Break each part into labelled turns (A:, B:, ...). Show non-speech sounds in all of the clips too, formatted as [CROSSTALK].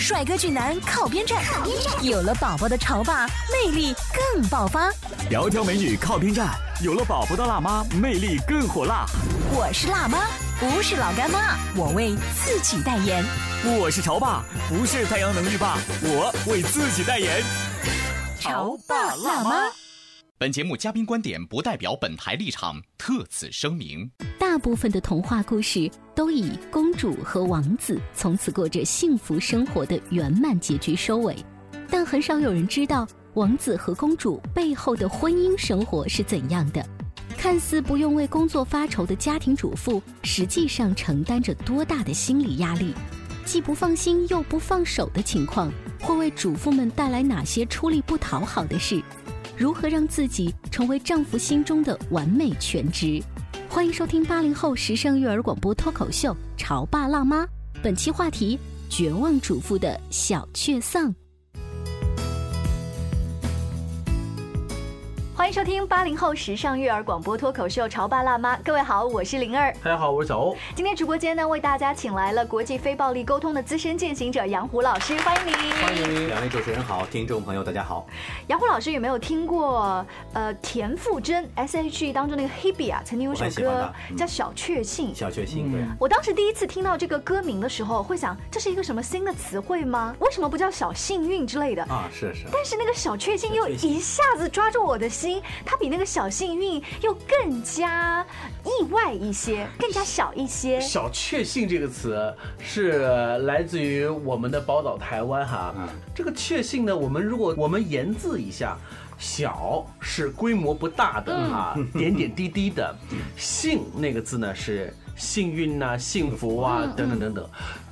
A: 帅哥俊男靠边站，有了宝宝的潮爸魅力更爆发。
B: 窈窕美女靠边站，有了宝宝的辣妈魅力更火辣。
A: 我是辣妈，不是老干妈，我为自己代言。
B: 我是潮爸，不是太阳能浴霸，我为自己代言。
A: 潮爸辣妈。
C: 本节目嘉宾观点不代表本台立场，特此声明。
A: 大部分的童话故事都以公主和王子从此过着幸福生活的圆满结局收尾，但很少有人知道王子和公主背后的婚姻生活是怎样的。看似不用为工作发愁的家庭主妇，实际上承担着多大的心理压力？既不放心又不放手的情况，会为主妇们带来哪些出力不讨好的事？如何让自己成为丈夫心中的完美全职？欢迎收听八零后时尚育儿广播脱口秀《潮爸辣妈》，本期话题：绝望主妇的小确丧。欢迎收听八零后时尚育儿广播脱口秀《潮爸辣妈》，各位好，我是灵儿。
D: 大家好，我是小欧。
A: 今天直播间呢，为大家请来了国际非暴力沟通的资深践行者杨虎老师，欢迎您。
D: 欢迎
E: 两位主持人好，听众朋友大家好。
A: 杨虎老师有没有听过呃田馥甄 S.H.E 当中那个 Hebe 啊？曾经有首歌叫《小确幸》。
E: 小确幸，对。
A: 我当时第一次听到这个歌名的时候，会想这是一个什么新的词汇吗？为什么不叫小幸运之类的
E: 啊？是是。
A: 但是那个小确幸又一下子抓住我的心，它比那个。小幸运又更加意外一些，更加小一些。
D: 小确幸这个词是来自于我们的宝岛台湾哈。这个确幸呢，我们如果我们言字一下，小是规模不大的哈，点点滴滴的。幸那个字呢是幸运呐、幸福啊等等等等。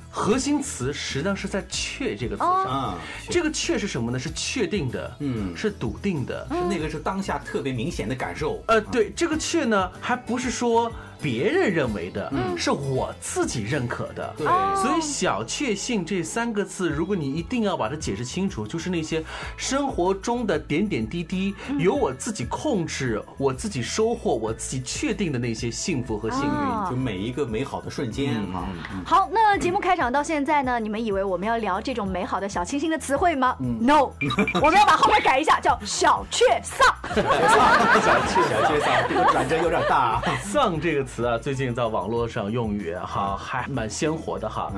D: 核心词实际上是在“确”这个词上，这个“确”是什么呢？是确定的，嗯，是笃定的，
E: 是那个是当下特别明显的感受。
D: 呃，对，这个“确”呢，还不是说。别人认为的，是我自己认可的。
E: 对，
D: 所以“小确幸”这三个字，如果你一定要把它解释清楚，就是那些生活中的点点滴滴，由我自己控制、我自己收获、我自己确定的那些幸福和幸运，
E: 就每一个美好的瞬间啊。
A: 好，那节目开场到现在呢，你们以为我们要聊这种美好的小清新的词汇吗？No，[LAUGHS] 我们要把后面改一下，叫“小确丧”。[LAUGHS]
E: 小确小确丧，这个转折有点大。
D: 丧这个。词啊，最近在网络上用语哈，还蛮鲜活的哈。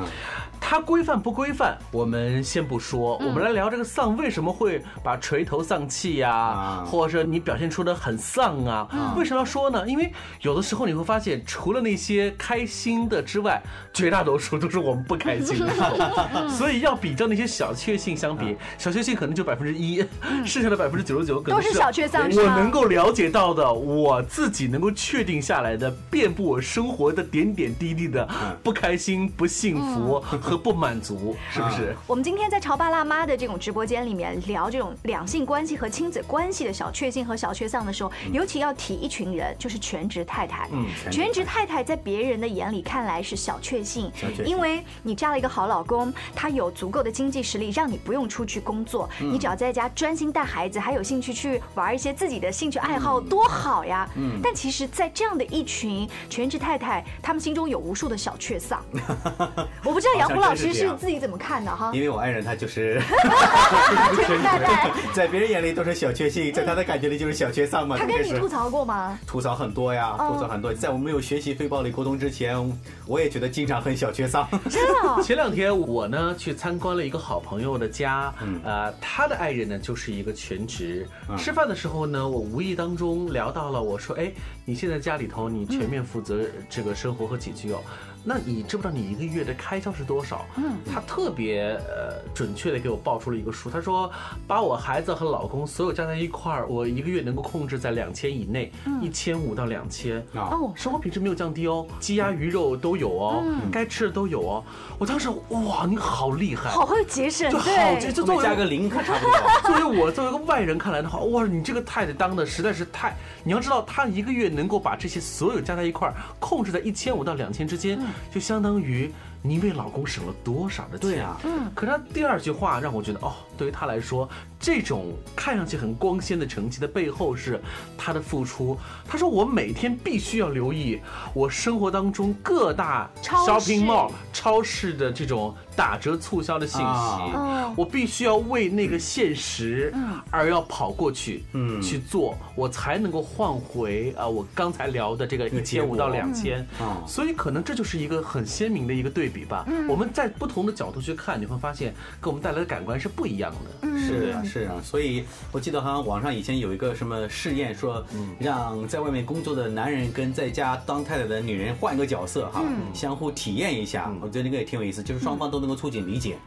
D: 它规范不规范，我们先不说，我们来聊这个丧为什么会把垂头丧气呀，或者说你表现出的很丧啊？为什么要说呢？因为有的时候你会发现，除了那些开心的之外，绝大多数都是我们不开心的。[LAUGHS] [LAUGHS] 所以要比较那些小确幸相比，小确幸可能就百分之一，剩下的百分之九十九
A: 都是小确丧。
D: 我能够了解到的，我自己能够确定下来的。遍布我生活的点点滴滴的不开心、不幸福和不满足，[LAUGHS] 是不是？
A: 我们今天在潮爸辣妈的这种直播间里面聊这种两性关系和亲子关系的小确幸和小确丧的时候，尤其要提一群人，就是全职太太。嗯，全职太太在别人的眼里看来是小确幸，因为你嫁了一个好老公，他有足够的经济实力，让你不用出去工作，你只要在家专心带孩子，还有兴趣去玩一些自己的兴趣爱好，多好呀！嗯，但其实，在这样的一群全职太太，他们心中有无数的小确丧。[LAUGHS] 我不知道杨虎老师是自己怎么看的哈？
E: 因为我爱人他就是 [LAUGHS]
A: 全职太太，[LAUGHS]
E: 在别人眼里都是小确幸，在他的感觉里就是小确丧嘛。
A: 他跟你吐槽过吗？
E: 吐槽很多呀，吐槽很多。在我没有学习非暴力沟通之前，我也觉得经常很小确丧。
A: 真的？
D: 前两天我呢去参观了一个好朋友的家，呃，他的爱人呢就是一个全职。吃饭的时候呢，我无意当中聊到了，我说，哎，你现在家里头你全面负责这个生活和起居哦。那你知不知道你一个月的开销是多少？嗯，他特别呃准确的给我报出了一个数，他说把我孩子和老公所有加在一块儿，我一个月能够控制在两千以内，一千五到两千。
E: 啊，
A: 哦，
D: 生活品质没有降低哦，鸡鸭鱼肉都有哦，该吃的都有哦。我当时哇，你好厉害，
F: 好会节省，
D: 就好，这
F: 对，
D: 这作为
E: 加个零可差不多。[LAUGHS]
D: 作为我作为一个外人看来的话，哇，你这个太太当的实在是太……你要知道，她一个月能够把这些所有加在一块儿，控制在一千五到两千之间，就相当于你为老公省了多少的钱？
E: 对啊，
D: 嗯。可是她第二句话让我觉得，哦，对于她来说，这种看上去很光鲜的成绩的背后是她的付出。她说，我每天必须要留意我生活当中各大 shopping mall 超市的这种打折促销的信息。
E: 啊
D: 我必须要为那个现实而要跑过去，
E: 嗯
D: 去做，我才能够换回啊、我刚才聊的这个一千五到两千
E: 嗯。
D: 所以可能这就是一个很鲜明的一个对比吧。我们在不同的角度去看，你会发现给我们带来的感官是不一样的。
E: 是啊，是啊，所以我记得好像网上以前有一个什么试验，说让在外面工作的男人跟在家当太太的女人换一个角色哈，相互体验一下，我觉得那个也挺有意思，就是双方都能够促进理解。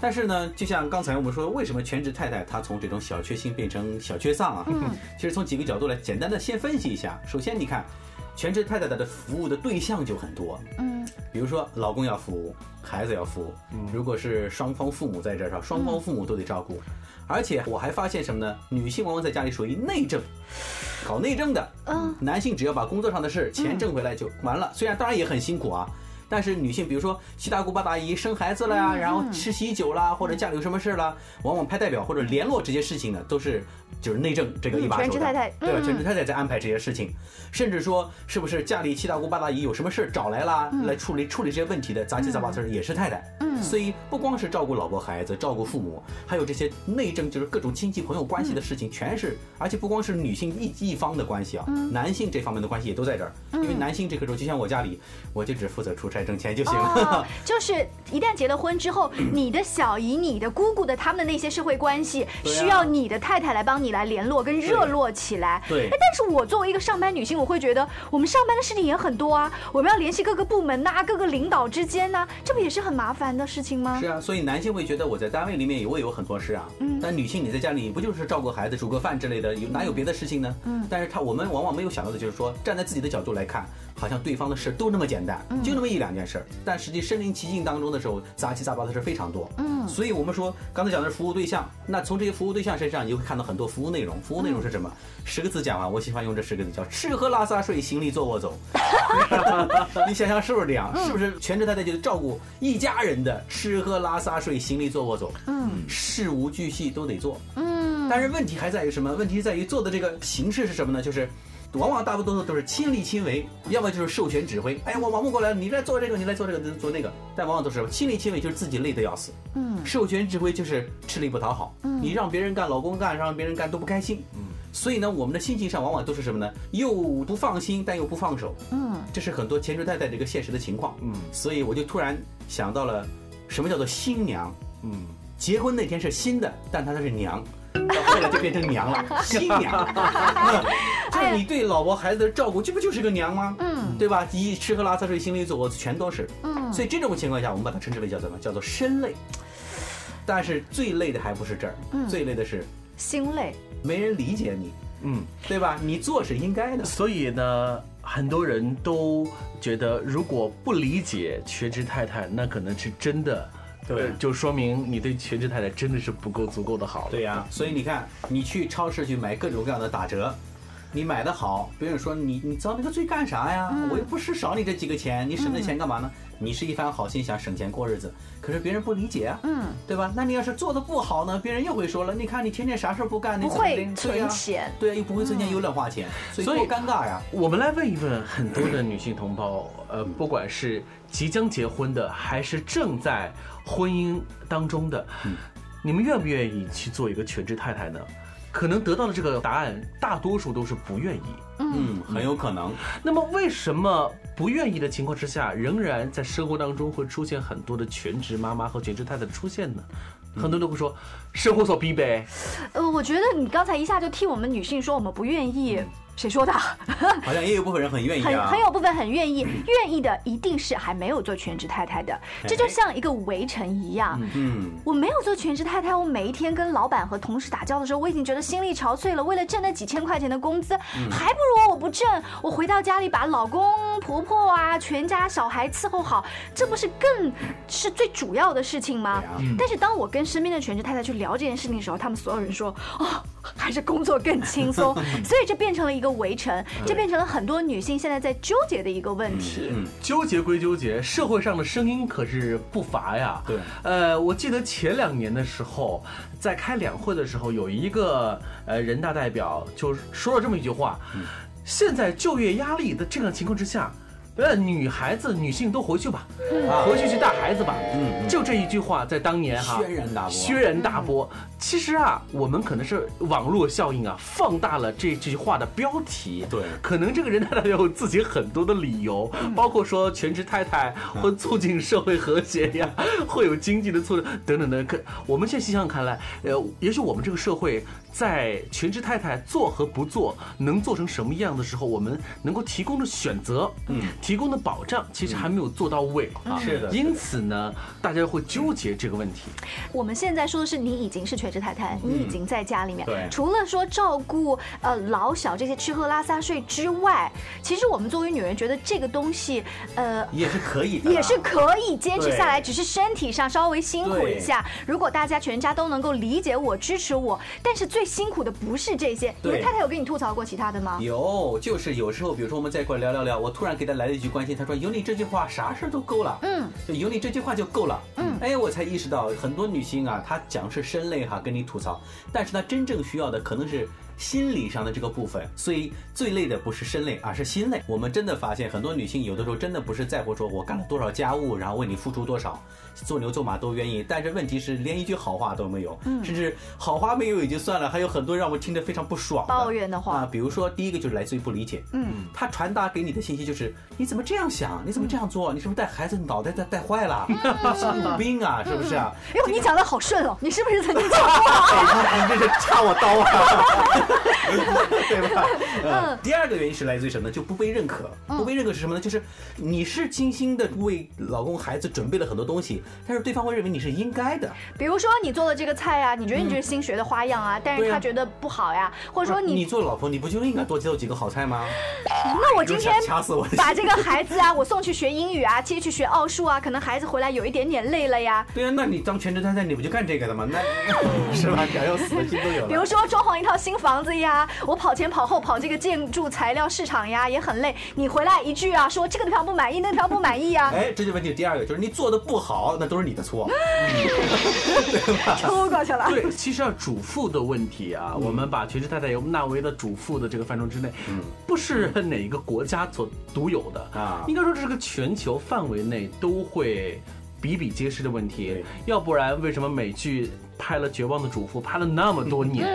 E: 但是呢，就像刚才我们说，为什么全职太太她从这种小确幸变成小缺丧啊？其实从几个角度来简单的先分析一下。首先，你看，全职太太她的服务的对象就很多，
F: 嗯，
E: 比如说老公要服务，孩子要服务，如果是双方父母在这儿，是吧？双方父母都得照顾。而且我还发现什么呢？女性往往在家里属于内政，搞内政的。
F: 嗯，
E: 男性只要把工作上的事钱挣回来就完了。虽然当然也很辛苦啊，但是女性比如说七大姑八大姨生孩子了呀，然后吃喜酒啦，或者家里有什么事啦，往往派代表或者联络这些事情呢，都是就是内政这个一把手
F: 全职太太
E: 对吧？
F: 嗯。
E: 全职太太在安排这些事情，甚至说是不是家里七大姑八大姨有什么事儿找来啦，来处理处理这些问题的杂七杂八事儿也是太太。
F: 嗯
E: 所以不光是照顾老婆孩子，照顾父母，还有这些内政，就是各种亲戚朋友关系的事情，全是，而且不光是女性一一方的关系啊，男性这方面的关系也都在这儿。因为男性这个时候，就像我家里，我就只负责出差挣钱就行了。
F: 哦，[LAUGHS] 就是一旦结了婚之后，你的小姨、你的姑姑的他们的那些社会关系，需要你的太太来帮你来联络跟热络起来。
E: 对
F: 哎，但是我作为一个上班女性，我会觉得我们上班的事情也很多啊，我们要联系各个部门呐、各个领导之间呐、这不也是很麻烦的事情吗
E: 是？啊，所以男性会觉得我在单位里面也会有很多事啊，
F: 嗯
E: 但女性你在家里不就是照顾孩子、煮个饭之类的，有哪有别的事情呢？
F: 嗯
E: 但是他我们往往没有想到的就是说，站在自己的角度来看，好像对方的事都那么简单，
F: 嗯
E: 就那么一两件事儿，但实际身临其境当中的时候，杂七杂八的事非常多。
F: 嗯
E: 所以我们说刚才讲的是服务对象，那从这些服务对象身上，你就会看到很多服务内容。服务内容是什么？十个字讲完，我喜欢用这十个字叫吃喝拉撒睡，行李坐卧走。[LAUGHS] 你想想是不是这样？是不是全职太太就是照顾一家人的吃喝拉撒睡、行李坐卧走，
F: 嗯
E: 事无巨细都得做。
F: 嗯，
E: 但是问题还在于什么？问题在于做的这个形式是什么呢？就是。往往大部分都是亲力亲为，要么就是授权指挥。哎，我忙不过来了，你来做这个，你来做这个，你做那个。但往往都是亲力亲为，就是自己累得要死。
F: 嗯
E: 授权指挥就是吃力不讨好。你让别人干，老公干，让别人干都不开心。所以呢，我们的心情上往往都是什么呢？又不放心，但又不放手。
F: 嗯
E: 这是很多全职太太的一个现实的情况。
D: 嗯
E: 所以我就突然想到了，什么叫做新娘？
D: 嗯，
E: 结婚那天是新的，但她她是娘，到后来就变成娘了，[LAUGHS] 新娘。[LAUGHS] 那就是你对老婆孩子的照顾，这不就是个娘吗？
F: 嗯
E: 对吧？一吃喝拉撒睡、行李坐卧全都是。
F: 嗯，
E: 所以这种情况下，我们把它称之为叫什么？叫做身累。但是最累的还不是这儿，
F: 嗯
E: 最累的是
F: 心累。
E: 没人理解你，
D: 嗯，
E: 对吧？你做是应该的。
D: 所以呢，很多人都觉得，如果不理解全职太太，那可能是真的，
E: 对
D: 呃就说明你对全职太太真的是不够足够的好了。
E: 对呀、所以你看，你去超市去买各种各样的打折，你买的好，别人说你你遭那个罪干啥呀？我又不是少你这几个钱，你省那钱干嘛呢？你是一番好心想省钱过日子，可是别人不理解啊，
F: 嗯，
E: 对吧？那你要是做的不好呢，别人又会说了，你看你天天啥事不干，你
F: 不会存钱。
E: 对呀，又不会存钱，又乱花钱，所以
D: 所以
E: 多尴尬呀。
D: 我们来问一问很多的女性同胞，呃，不管是即将结婚的，还是正在婚姻当中的，你们愿不愿意去做一个全职太太呢？可能得到的这个答案，大多数都是不愿意。
E: 嗯，很有可能。
D: 那么，为什么不愿意的情况之下，仍然在生活当中会出现很多的全职妈妈和全职太太的出现呢？很多人都会说，生活所逼呗。
F: 呃，我觉得你刚才一下就替我们女性说我们不愿意，谁说的？[LAUGHS]
E: 好像也有部分人很愿意
F: 很
E: 啊，
F: 很有部分很愿意，愿意的一定是还没有做全职太太的。这就像一个围城一样，
E: 嗯，
F: 我没有做全职太太，我每一天跟老板和同事打交道的时候，我已经觉得心力憔悴了。为了挣那几千块钱的工资，还不如我不挣，我回到家里把老公、婆婆啊、全家小孩伺候好，这不是更是最主要的事情吗？但是当我跟身边的全职太太去聊这件事情的时候，他们所有人说，哦，还是工作更轻松，[LAUGHS] 所以这变成了一个围城，这变成了很多女性现在在纠结的一个问题。
E: 嗯
D: 纠结归纠结，社会上的声音可是不乏呀。
E: 对
D: 呃，我记得前两年的时候，在开两会的时候，有一个呃人大代表就说了这么一句话：现在就业压力的这个情况之下。呃，女孩子、女性都回去吧，回去去带孩子吧。
E: 嗯
D: 就这一句话，在当年哈，
E: 轩然大波
D: 轩然大波。其实啊，我们可能是网络效应啊，放大了这这句话的标题。
E: 对
D: 可能这个人大代表有自己很多的理由，包括说全职太太会促进社会和谐呀，[LAUGHS] 会有经济的促进等等的。可我们现在想想看来，呃，也许我们这个社会在全职太太做和不做能做成什么样的时候，我们能够提供的选择，嗯，提供的保障，其实还没有做到位啊。
E: 是的
D: 因此呢，大家会纠结这个问题。
F: 我们现在说的是你已经是全职太太，你已经在家里面，
E: 对
F: 除了说照顾呃老小这些吃喝拉撒睡之外，其实我们作为女人觉得这个东西，呃。
E: 也是可以的，
F: 也是可以坚持下来，只是身体上稍微辛苦一下。如果大家全家都能够理解我、支持我，但是最辛苦的不是这些。你的太太有跟你吐槽过其他的吗？
E: 有，就是有时候，比如说我们在一块聊聊聊，我突然给他来了一句关心，他说有你这句话，啥事儿都够了。
F: 嗯，
E: 就有你这句话就够了。
F: 嗯
E: 哎，我才意识到很多女性啊，她讲是声泪哈，跟你吐槽，但是她真正需要的可能是。心理上的这个部分，所以最累的不是身累，而是心累。我们真的发现，很多女性有的时候真的不是在乎说我干了多少家务，然后为你付出多少，做牛做马都愿意。但是问题是，连一句好话都没有，甚至好话没有也就算了，还有很多让我听着非常不爽
F: 抱怨的话
E: 啊。比如说，第一个就是来自于不理解，
F: 嗯，
E: 他传达给你的信息就是你怎么这样想？你怎么这样做？你是不是带孩子脑袋带带坏了？心里有病啊？是不是啊？
F: 哎呦，你讲的好顺哦，[LAUGHS] 你是不是曾经讲过？
E: 哎，你这是插我刀啊，[LAUGHS] 对吧？嗯。第二个原因是来自于什么呢？就不被认可。不被认可是什么呢？就是你是精心的为老公孩子准备了很多东西，但是对方会认为你是应该的。
F: 比如说你做的这个菜啊，你觉得你这是新学的花样啊，但是他觉得不好呀，或者说
E: 你
F: 你，
E: 做老婆，你不就应该多接受几个好菜吗？[LAUGHS]
F: 那我今天
E: 掐死我！[LAUGHS]
F: 把这个孩子啊，[LAUGHS] 我送去学英语啊，接去学奥数啊，可能孩子回来有一点点累了呀。
E: 对啊，那你当全职太太，你不就干这个的吗？那是吧？想要死的心都有了。
F: 比如说装潢一套新房子呀，我跑前跑后跑这个建筑材料市场呀，也很累。你回来一句啊，说这个地方不满意，那个地方不满意呀，
E: 哎，这就问题第二个，就是你做的不好，那都是你的错。[LAUGHS]
F: 抽过去了。
D: 对，其实啊，主妇的问题啊，我们把全职太太由纳为的主妇的这个范畴之内，不是哪一个国家所独有的
E: 啊
D: 应该说这是个全球范围内都会比比皆是的问题。要不然为什么美剧拍了《绝望的主妇》拍了那么多年？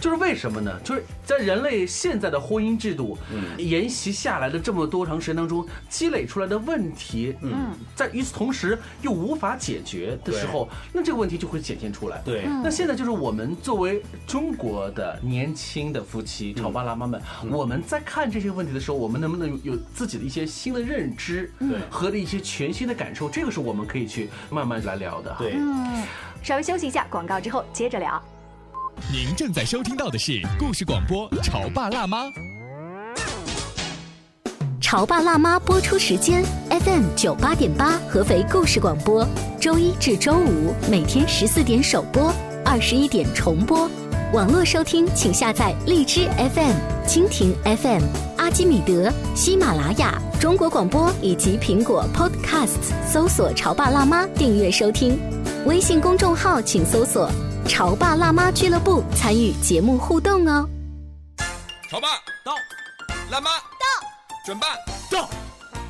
D: 就是为什么呢？就是在人类现在的婚姻制度沿袭下来的这么多长时间当中积累出来的问题，嗯，在与此同时又无法解决的时候，那这个问题就会显现出来。
E: 对，
F: 嗯。
D: 那现在就是我们作为中国的年轻的夫妻、潮爸辣妈们，我们在看这些问题的时候，我们能不能有有自己的一些新的认知，
E: 对。
D: 和的一些全新的感受？这个是我们可以去慢慢来聊的。
E: 对，
F: 嗯，稍微休息一下，广告之后接着聊。
C: 您正在收听到的是故事广播《潮爸辣妈》。
A: 《潮爸辣妈》播出时间：FM 九八点八，合肥故事广播，周一至周五每天十四点首播，二十一点重播。网络收听，请下载荔枝 FM、蜻蜓 FM、阿基米德、喜马拉雅、中国广播以及苹果 Podcasts，搜索“潮爸辣妈”订阅收听。微信公众号请搜索“潮爸辣妈俱乐部”，参与节目互动哦。
G: 潮爸到，辣妈到，准爸到，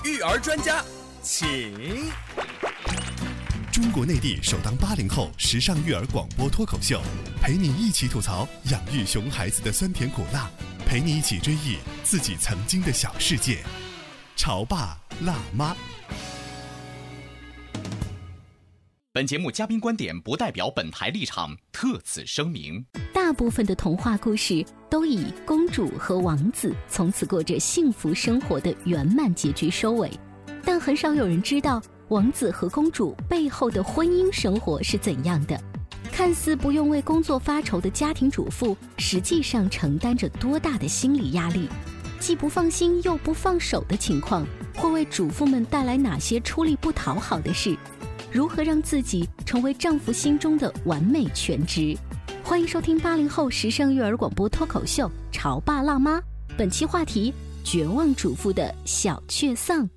G: 育儿专家，请。
H: 中国内地首档八零后时尚育儿广播脱口秀，陪你一起吐槽养育熊孩子的酸甜苦辣，陪你一起追忆自己曾经的小世界。潮爸辣妈。
C: 本节目嘉宾观点不代表本台立场，特此声明。
A: 大部分的童话故事都以公主和王子从此过着幸福生活的圆满结局收尾，但很少有人知道王子和公主背后的婚姻生活是怎样的。看似不用为工作发愁的家庭主妇，实际上承担着多大的心理压力？既不放心又不放手的情况，会为主妇们带来哪些出力不讨好的事？如何让自己成为丈夫心中的完美全职？欢迎收听八零后时尚育儿广播脱口秀《潮爸辣妈》，本期话题：绝望主妇的小确丧。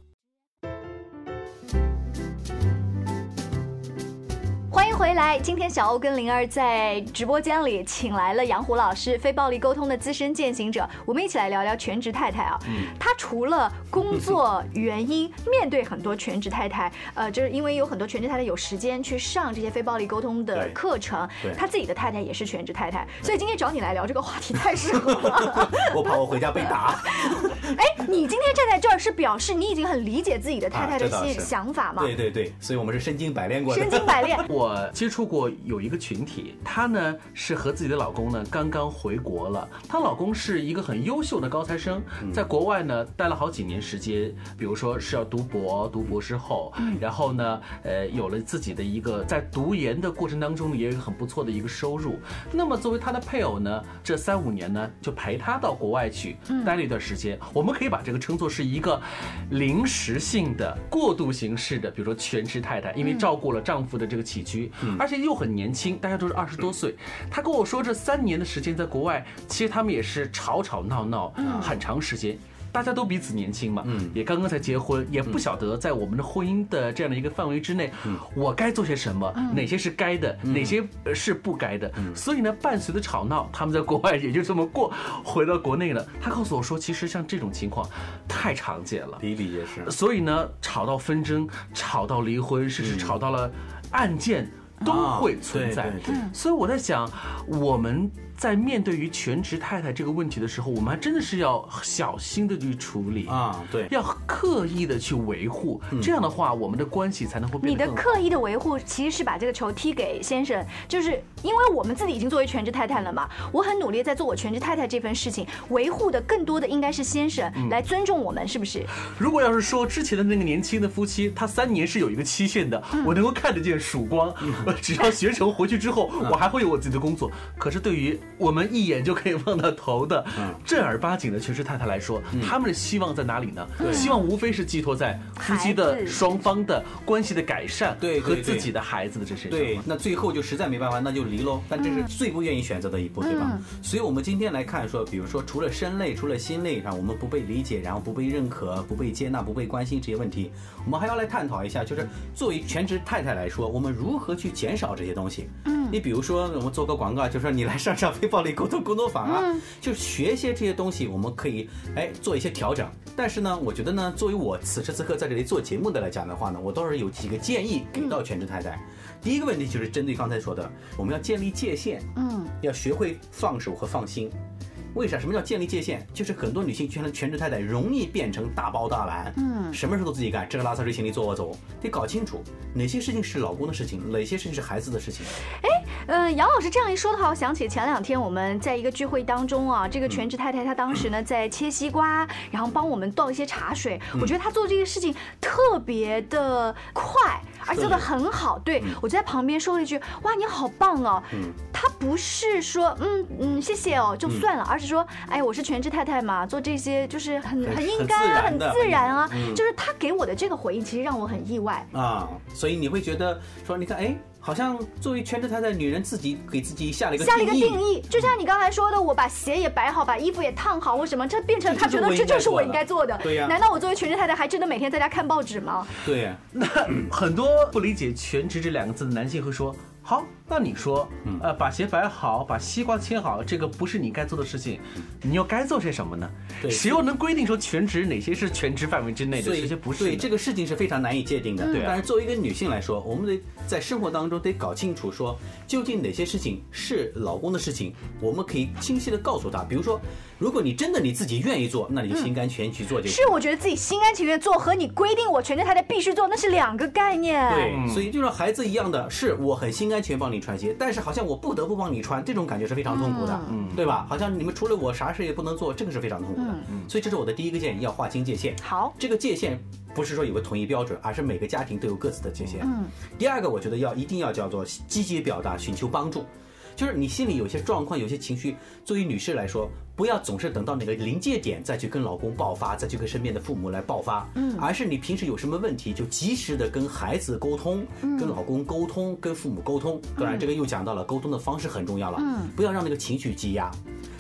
F: 欢迎回来！今天小欧跟灵儿在直播间里请来了杨虎老师，非暴力沟通的资深践行者，我们一起来聊聊全职太太啊。她除了工作原因，面对很多全职太太，呃，就是因为有很多全职太太有时间去上这些非暴力沟通的 [LAUGHS] 课程，她自己的太太也是全职太太，所以今天找你来聊这个话题太适合了。[LAUGHS]
E: 我怕我回家被打。[LAUGHS]
F: 哎，你今天站在这儿是表示你已经很理解自己的太太的心想法吗？
E: 对对对，所以我们是身经百炼过的。
F: 身经百炼。
D: 我接触过有一个群体，她呢是和自己的老公呢刚刚回国了，她老公是一个很优秀的高材生，在国外呢待了好几年时间，比如说是要读博、读博士后，然后呢，呃，有了自己的一个在读研的过程当中呢，也有一个很不错的一个收入。那么作为她的配偶呢，这三五年呢就陪她到国外去待了一段时间，我们可以把这个称作是一个临时性的过渡形式的，比如说全职太太，因为照顾了丈夫的这个起居，而且又很年轻，大家都是二十多岁。他跟我说，这三年的时间在国外，其实他们也是吵吵闹闹很长时间。大家都彼此年轻嘛，
E: 嗯
D: 也刚刚才结婚，也不晓得在我们的婚姻的这样的一个范围之内，我该做些什么，哪些是该的，哪些呃是不该的。所以呢，伴随着吵闹，他们在国外也就这么过，回到国内了。他告诉我说，其实像这种情况太常见了。
E: 比比皆是。
D: 所以呢，吵到纷争，吵到离婚，甚至吵到了案件，都会存在。所以我在想，我们在面对于全职太太这个问题的时候，我们还真的是要小心的去处理
E: 啊对
D: 要刻意的去维护。这样的话，我们的关系才能会变
F: 你的
D: 得更好。
F: 刻意的维护，其实是把这个球踢给先生，就是因为我们自己已经作为全职太太了嘛，我很努力在做我全职太太这份事情，维护的更多的应该是先生
D: 嗯
F: 来尊重我们，是不是？
D: 如果要是说之前的那个年轻的夫妻，他三年是有一个期限的，
F: 嗯
D: 我能够看得见曙光。我 [LAUGHS] 只要学成回去之后，
F: 嗯
D: 我还会有我自己的工作。可是对于我们一眼就可以望到头的
F: 嗯
D: 正儿八经的全职太太来说，他们的希望在哪里呢？希望无非是寄托在夫妻的双方的关系的改善，
E: 对对
D: 和自己的孩子的这身上。
E: 对，那最后就实在没办法，那就离喽。但这是最不愿意选择的一步，对吧？所以，我们今天来看说，比如说，除了身累，除了心累，让我们不被理解，然后不被认可、不被接纳、不被关心这些问题，我们还要来探讨一下，就是作为全职太太来说，我们如何去减少这些东西。嗯，你比如说，我们做个广告，就说你来上上非暴力沟通工作坊啊，就学一些这些东西，我们可以哎做一些调整。但是呢，我觉得呢，作为我此时此刻在这里做节目的来讲的话呢，我倒是有几个建议给到全职太太。第一个问题就是针对刚才说的，我们要建立界限，
F: 嗯，
E: 要学会放手和放心。为啥？什么叫建立界限？就是很多女性全全职太太容易变成大包大揽，嗯，什么事都自己干，这个拉撒睡行李坐我走，得搞清楚哪些事情是老公的事情，哪些事情是孩子的事情。
F: 哎嗯，杨老师这样一说的话，我想起前两天我们在一个聚会当中啊，这个全职太太她当时呢在切西瓜，然后帮我们倒一些茶水。我觉得她做这个事情特别的快，而且做的很好。对我就在旁边说了一句：“哇，你好棒哦！”他不是说嗯嗯谢谢哦就算了，而是说哎我是全职太太嘛，做这些就是很
E: 很
F: 很应该啊，很
E: 自然
F: 啊。
E: 嗯
F: 就是他给我的这个回应，其实让我很意外。
E: 啊，所以你会觉得说，你看，哎，好像作为全职太太，女人自己给自己下了一个
F: 下了一个
E: 定
F: 定义，就像你刚才说的，我把鞋也摆好，把衣服也烫好，或什么，这变成他觉得这就是我应该做的。
E: 对呀。
F: 难道我作为全职太太还真的每天在家看报纸吗？
E: 对，
D: 那很多不理解“全职”这两个字的男性会说：“好，那你说，呃，把鞋摆好，把西瓜切好，这个不是你该做的事情，你又该做些什么呢？
E: 对
D: 谁又能规定说全职哪些是全职范围之内的，
E: 所以
D: 哪些不是？
E: 对这个事情是非常难以界定的。
D: 对啊
E: 但是作为一个女性来说，我们得在生活当中得搞清楚说，究竟哪些事情是老公的事情，我们可以清晰的告诉他。比如说，如果你真的你自己愿意做，那你就心甘情愿去做就行。
F: 是我觉得自己心甘情愿做和你规定我全职太太必须做，那是两个概念。
E: 对，所以就像孩子一样的，是我很心甘情愿帮你穿鞋，但是好像我不得不帮你穿，这种感觉是非常痛苦的，嗯，对吧？好像你们除了我啥事也不能做，这个是非常痛苦的。所以这是我的第一个建议，要划清界限。
F: 好，
E: 这个界限不是说有个统一标准，而是每个家庭都有各自的界限。嗯，第二个我觉得要一定要叫做积极表达，寻求帮助。就是你心里有些状况、有些情绪，作为女士来说，不要总是等到那个临界点再去跟老公爆发，再去跟身边的父母来爆发，嗯，而是你平时有什么问题，就及时的跟孩子沟通，跟老公沟通，跟父母沟通。当然，这个又讲到了沟通的方式很重要了，嗯，不要让那个情绪积压。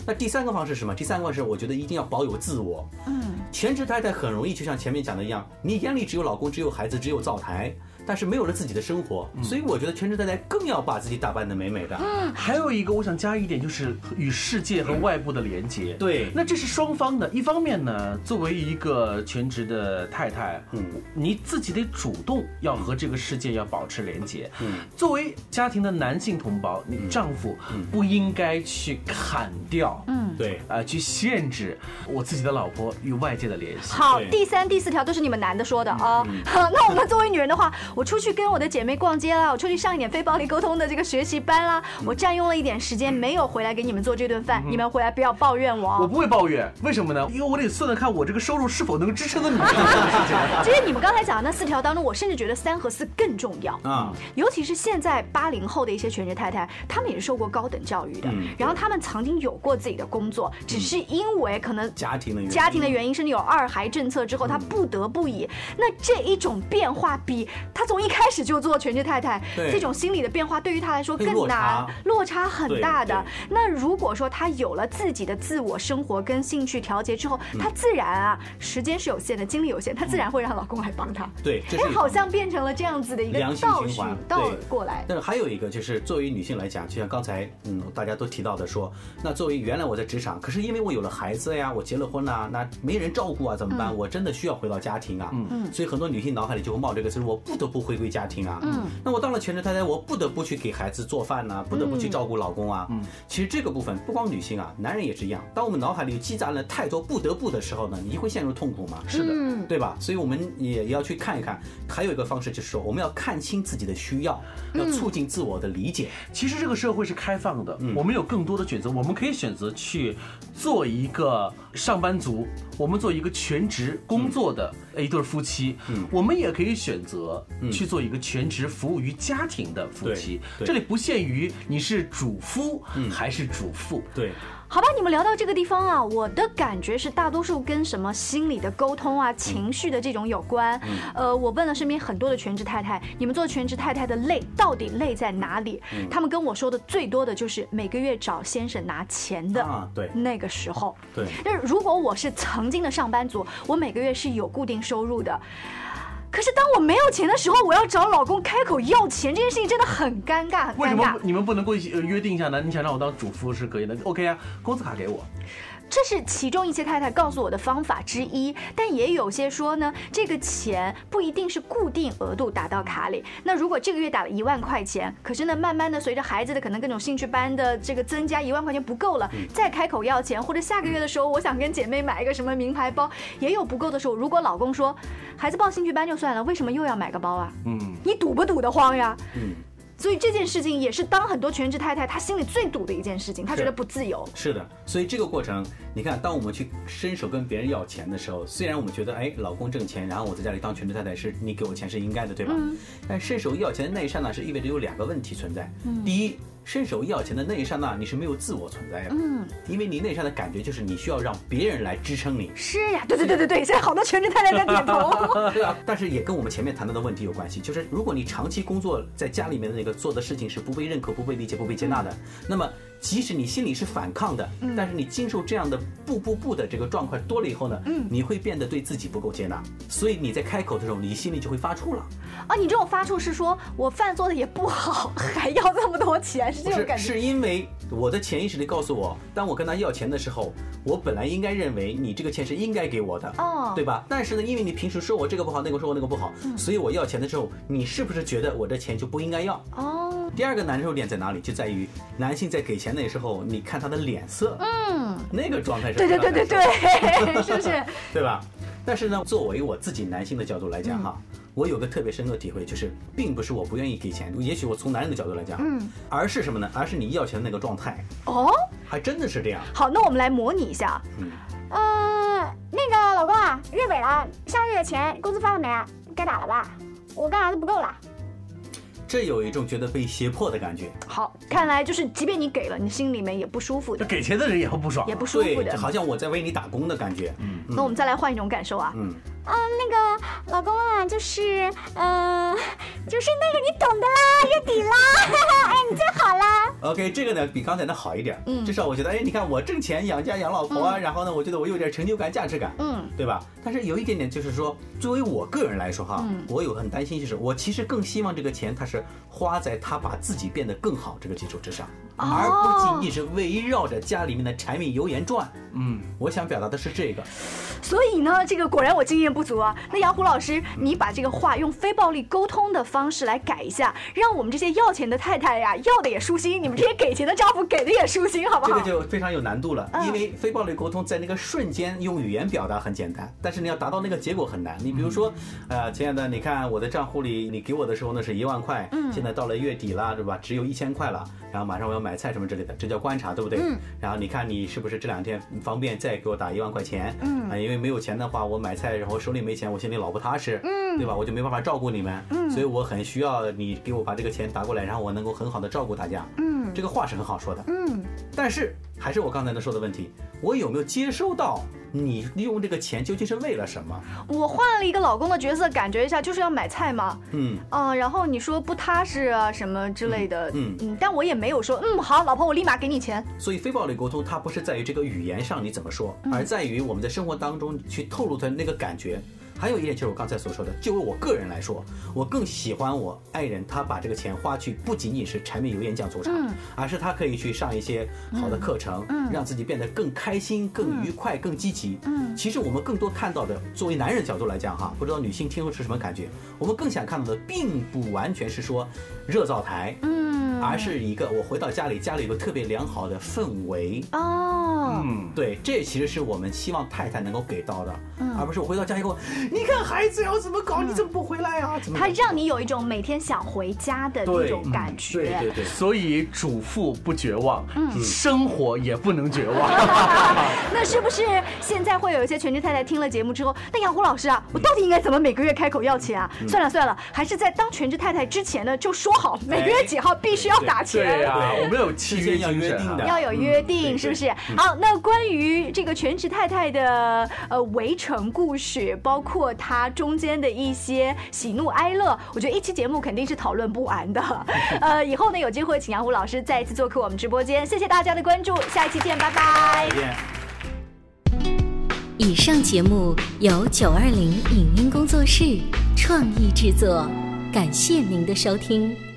E: 那第三个方式是什么？第三个方式，我觉得一定要保有自我。嗯，全职太太很容易，就像前面讲的一样，你眼里只有老公，只有孩子，只有灶台。但是没有了自己的生活，所以我觉得全职太太更要把自己打扮的美美的。
D: 嗯，还有一个我想加一点，就是与世界和外部的连接。
E: 对，
D: 那这是双方的。一方面呢，作为一个全职的太太，嗯，你自己得主动要和这个世界要保持连接。嗯，作为家庭的男性同胞，你丈夫不应该去砍掉。
E: 嗯，对，
D: 啊，去限制我自己的老婆与外界的联系。
F: 好，第三、第四条都是你们男的说的啊。好，[LAUGHS] 那我们作为女人的话。我出去跟我的姐妹逛街啦，我出去上一点非暴力沟通的这个学习班啦，我占用了一点时间，没有回来给你们做这顿饭，你们回来不要抱怨我。
D: 我不会抱怨，为什么呢？因为我得算算看我这个收入是否能支撑得你。[LAUGHS]
F: 其实你们刚才讲的那四条当中，我甚至觉得三和四更重要啊，尤其是现在八零后的一些全职太太，她们也是受过高等教育的，然后她们曾经有过自己的工作，只是因为可能
E: 家庭的原因，
F: 家庭的原因，甚至有二孩政策之后，她不得不以那这一种变化比她。他从一开始就做全职太太，这种心理的变化对于他来说更难，落差很大的。那如果说他有了自己的自我生活跟兴趣调节之后，他自然啊，时间是有限的，精力有限，他自然会让老公来帮他。
E: 对，
F: 哎，好像变成了这样子的一个倒循环倒过来。
E: 但是还有一个就是，作为女性来讲，就像刚才嗯大家都提到的说，那作为原来我在职场，可是因为我有了孩子呀，我结了婚呐，那没人照顾啊，怎么办？我真的需要回到家庭啊。嗯嗯。所以很多女性脑海里就会冒这个词，我不得不。回归家庭啊，嗯，那我当了全职太太，我不得不去给孩子做饭呐，不得不去照顾老公啊，嗯，其实这个部分不光女性啊，男人也是一样。当我们脑海里积攒了太多不得不的时候呢，你会陷入痛苦嘛？
D: 是的，
E: 对吧？所以我们也要去看一看。还有一个方式就是说，我们要看清自己的需要，要促进自我的理解。
D: 其实这个社会是开放的，我们有更多的选择，我们可以选择去做一个上班族，我们做一个全职工作的一对夫妻，嗯，我们也可以选择。去做一个全职服务于家庭的夫妻，这里不限于你是主夫还是主妇。
E: 对，
F: 好吧，你们聊到这个地方啊，我的感觉是大多数跟什么心理的沟通啊、情绪的这种有关。呃，我问了身边很多的全职太太，你们做全职太太的累到底累在哪里？他们跟我说的最多的就是每个月找先生拿钱的
E: 啊，对，
F: 那个时候，
E: 对。
F: 但是如果我是曾经的上班族，我每个月是有固定收入的。可是当我没有钱的时候，我要找老公开口要钱，这件事情真的很尴尬，
D: 为什么你们不能过呃约定一下呢？你想让我当主妇是可以的，OK 啊，工资卡给我。
F: 这是其中一些太太告诉我的方法之一，但也有些说呢，这个钱不一定是固定额度打到卡里。那如果这个月打了一万块钱，可是呢，慢慢的随着孩子的可能各种兴趣班的这个增加，一万块钱不够了，再开口要钱，或者下个月的时候，我想跟姐妹买一个什么名牌包，也有不够的时候。如果老公说，孩子报兴趣班就算了，为什么又要买个包啊？嗯，你堵不堵得慌呀？嗯。所以这件事情也是当很多全职太太她心里最堵的一件事情，她觉得不自由。
E: 是的，所以这个过程，你看，当我们去伸手跟别人要钱的时候，虽然我们觉得，哎，老公挣钱，然后我在家里当全职太太，是你给我钱是应该的，对吧？但伸手要钱的那一刹那，是意味着有两个问题存在。第一。伸手要钱的那一刹那，你是没有自我存在的，嗯，因为你那一刹那感觉就是你需要让别人来支撑你。
F: 是呀，对对对对对，现在好多全职太太在点头。
E: 对啊，但是也跟我们前面谈到的问题有关系，就是如果你长期工作在家里面的那个做的事情是不被认可、不被理解、不被接纳的，那么。即使你心里是反抗的，但是你经受这样的不不不的这个状况多了以后呢，你会变得对自己不够接纳，所以你在开口的时候，你心里就会发怵了。
F: 啊，你这种发怵是说我饭做的也不好，[LAUGHS] 还要这么多钱，是这种感觉？
E: 是因为我的潜意识里告诉我，当我跟他要钱的时候，我本来应该认为你这个钱是应该给我的，哦，对吧？但是呢，因为你平时说我这个不好，那个说我那个不好，所以我要钱的时候，你是不是觉得我的钱就不应该要？哦。第二个难受点在哪里？就在于男性在给钱那时候，你看他的脸色，嗯，那个状态是
F: 对对对对对，[LAUGHS] 是不是？[LAUGHS]
E: 对吧？但是呢，作为我自己男性的角度来讲哈，我有个特别深刻的体会，就是并不是我不愿意给钱，也许我从男人的角度来讲，
F: 嗯，
E: 而是什么呢？而是你要钱的那个状态，
F: 哦，
E: 还真的是这样。
F: 好，那我们来模拟一下。
E: 嗯，
I: 呃，那个老公啊，月尾了，下个月钱工资发了没？该打了吧？我干啥都不够了。
E: 这有一种觉得被胁迫的感觉。
F: 好，看来就是即便你给了，你心里面也不舒服的，
D: 给钱的人也会不爽
F: 也。不舒服，的。
E: 好像我在为你打工的感觉。嗯
F: 那我们再来换一种感受啊。
E: 嗯，
I: 啊，那个老公啊，就是，嗯、就是那个你懂的啦，月底啦，[LAUGHS] 哎，你最好啦。
E: OK，这个呢比刚才的好一点，
F: 嗯
E: 至少我觉得，哎，你看我挣钱养家养老婆啊，然后呢，我觉得我有点成就感、价值感，
F: 嗯，
E: 对吧？但是有一点点就是说，作为我个人来说哈，
F: 嗯
E: 我有很担心，就是我其实更希望这个钱它是花在他把自己变得更好这个基础之上，
F: 哦
E: 而不仅仅是围绕着家里面的柴米油盐转。
D: 嗯，
E: 我想表达的是这个，
F: 所以呢，这个果然我经验不足啊。那杨虎老师，你把这个话用非暴力沟通的方式来改一下，让我们这些要钱的太太呀，要的也舒心，你们这些给钱的丈夫给的也舒心，好不好？
E: 这个就非常有难度了，
F: 嗯
E: 因为非暴力沟通在那个瞬间用语言表达很简单，但是你要达到那个结果很难。你比如说，呃，亲爱的，你看我的账户里，你给我的时候呢是一万块，
F: 嗯
E: 现在到了月底了，对吧？只有一千块了，然后马上我要买菜什么之类的，这叫观察，对不对？
F: 嗯。
E: 然后你看你是不是这两天方便再给我打一万块钱？
F: 嗯
E: 啊，因为没有钱的话，我买菜然后手里没钱，我心里老不踏实，
F: 嗯
E: 对吧？我就没办法照顾你们，
F: 嗯
E: 所以我很需要你给我把这个钱打过来，然后我能够很好的照顾大家。
F: 嗯
E: 这个话是很好说的，
F: 嗯，
E: 但是还是我刚才的说的问题，我有没有接收到你利用这个钱究竟是为了什么？
F: 我换了一个老公的角色，感觉一下就是要买菜嘛。
E: 嗯，
F: 嗯，然后你说不踏实啊什么之类的，
E: 嗯
F: 嗯，但我也没有说，嗯，好，老婆，我立马给你钱。
E: 所以非暴力沟通它不是在于这个语言上你怎么说，而在于我们在生活当中去透露的那个感觉。还有一点就是我刚才所说的，就为我个人来说，我更喜欢我爱人他把这个钱花去，不仅仅是柴米油盐酱醋茶，
F: 嗯。
E: 而是他可以去上一些好的课程，
F: 嗯。
E: 让自己变得更开心、更愉快、更积极。
F: 嗯。
E: 其实我们更多看到的，作为男人的角度来讲哈，不知道女性听后是什么感觉？我们更想看到的，并不完全是说热灶台，
F: 嗯，
E: 而是一个我回到家里，家里有个特别良好的氛围。
F: 哦，
D: 嗯，
E: 对，这其实是我们希望太太能够给到的，
F: 嗯。
E: 而不是我回到家以后，你看孩子要怎么搞，你怎么不回来啊？怎么
F: 他？让你有一种每天想回家的那种感觉。
E: 对对对，
D: 所以主妇不绝望，
F: 嗯
D: 生活也不能绝望。[LAUGHS]
F: 那是不是现在会有一些全职太太听了节目之后，那杨虎老师啊，我到底应该怎么每个月开口要钱啊？
E: 嗯
F: 算了算了，还是在当全职太太之前呢，就说好每个月几号必须要打钱。
D: 对呀、我们有契约
E: 要
D: 精神啊
E: 约定的
F: 要有约定，
E: 嗯
F: 是不是？好，那关于这个全职太太的呃围城故事，包括她中间的一些喜怒哀乐，我觉得一期节目肯定是讨论不完的。呃，以后呢有机会请杨虎老师再一次做客我们直播间，谢谢大家的关注，下一期见，拜拜。
A: 以上节目由九二零影音工作室创意制作，感谢您的收听。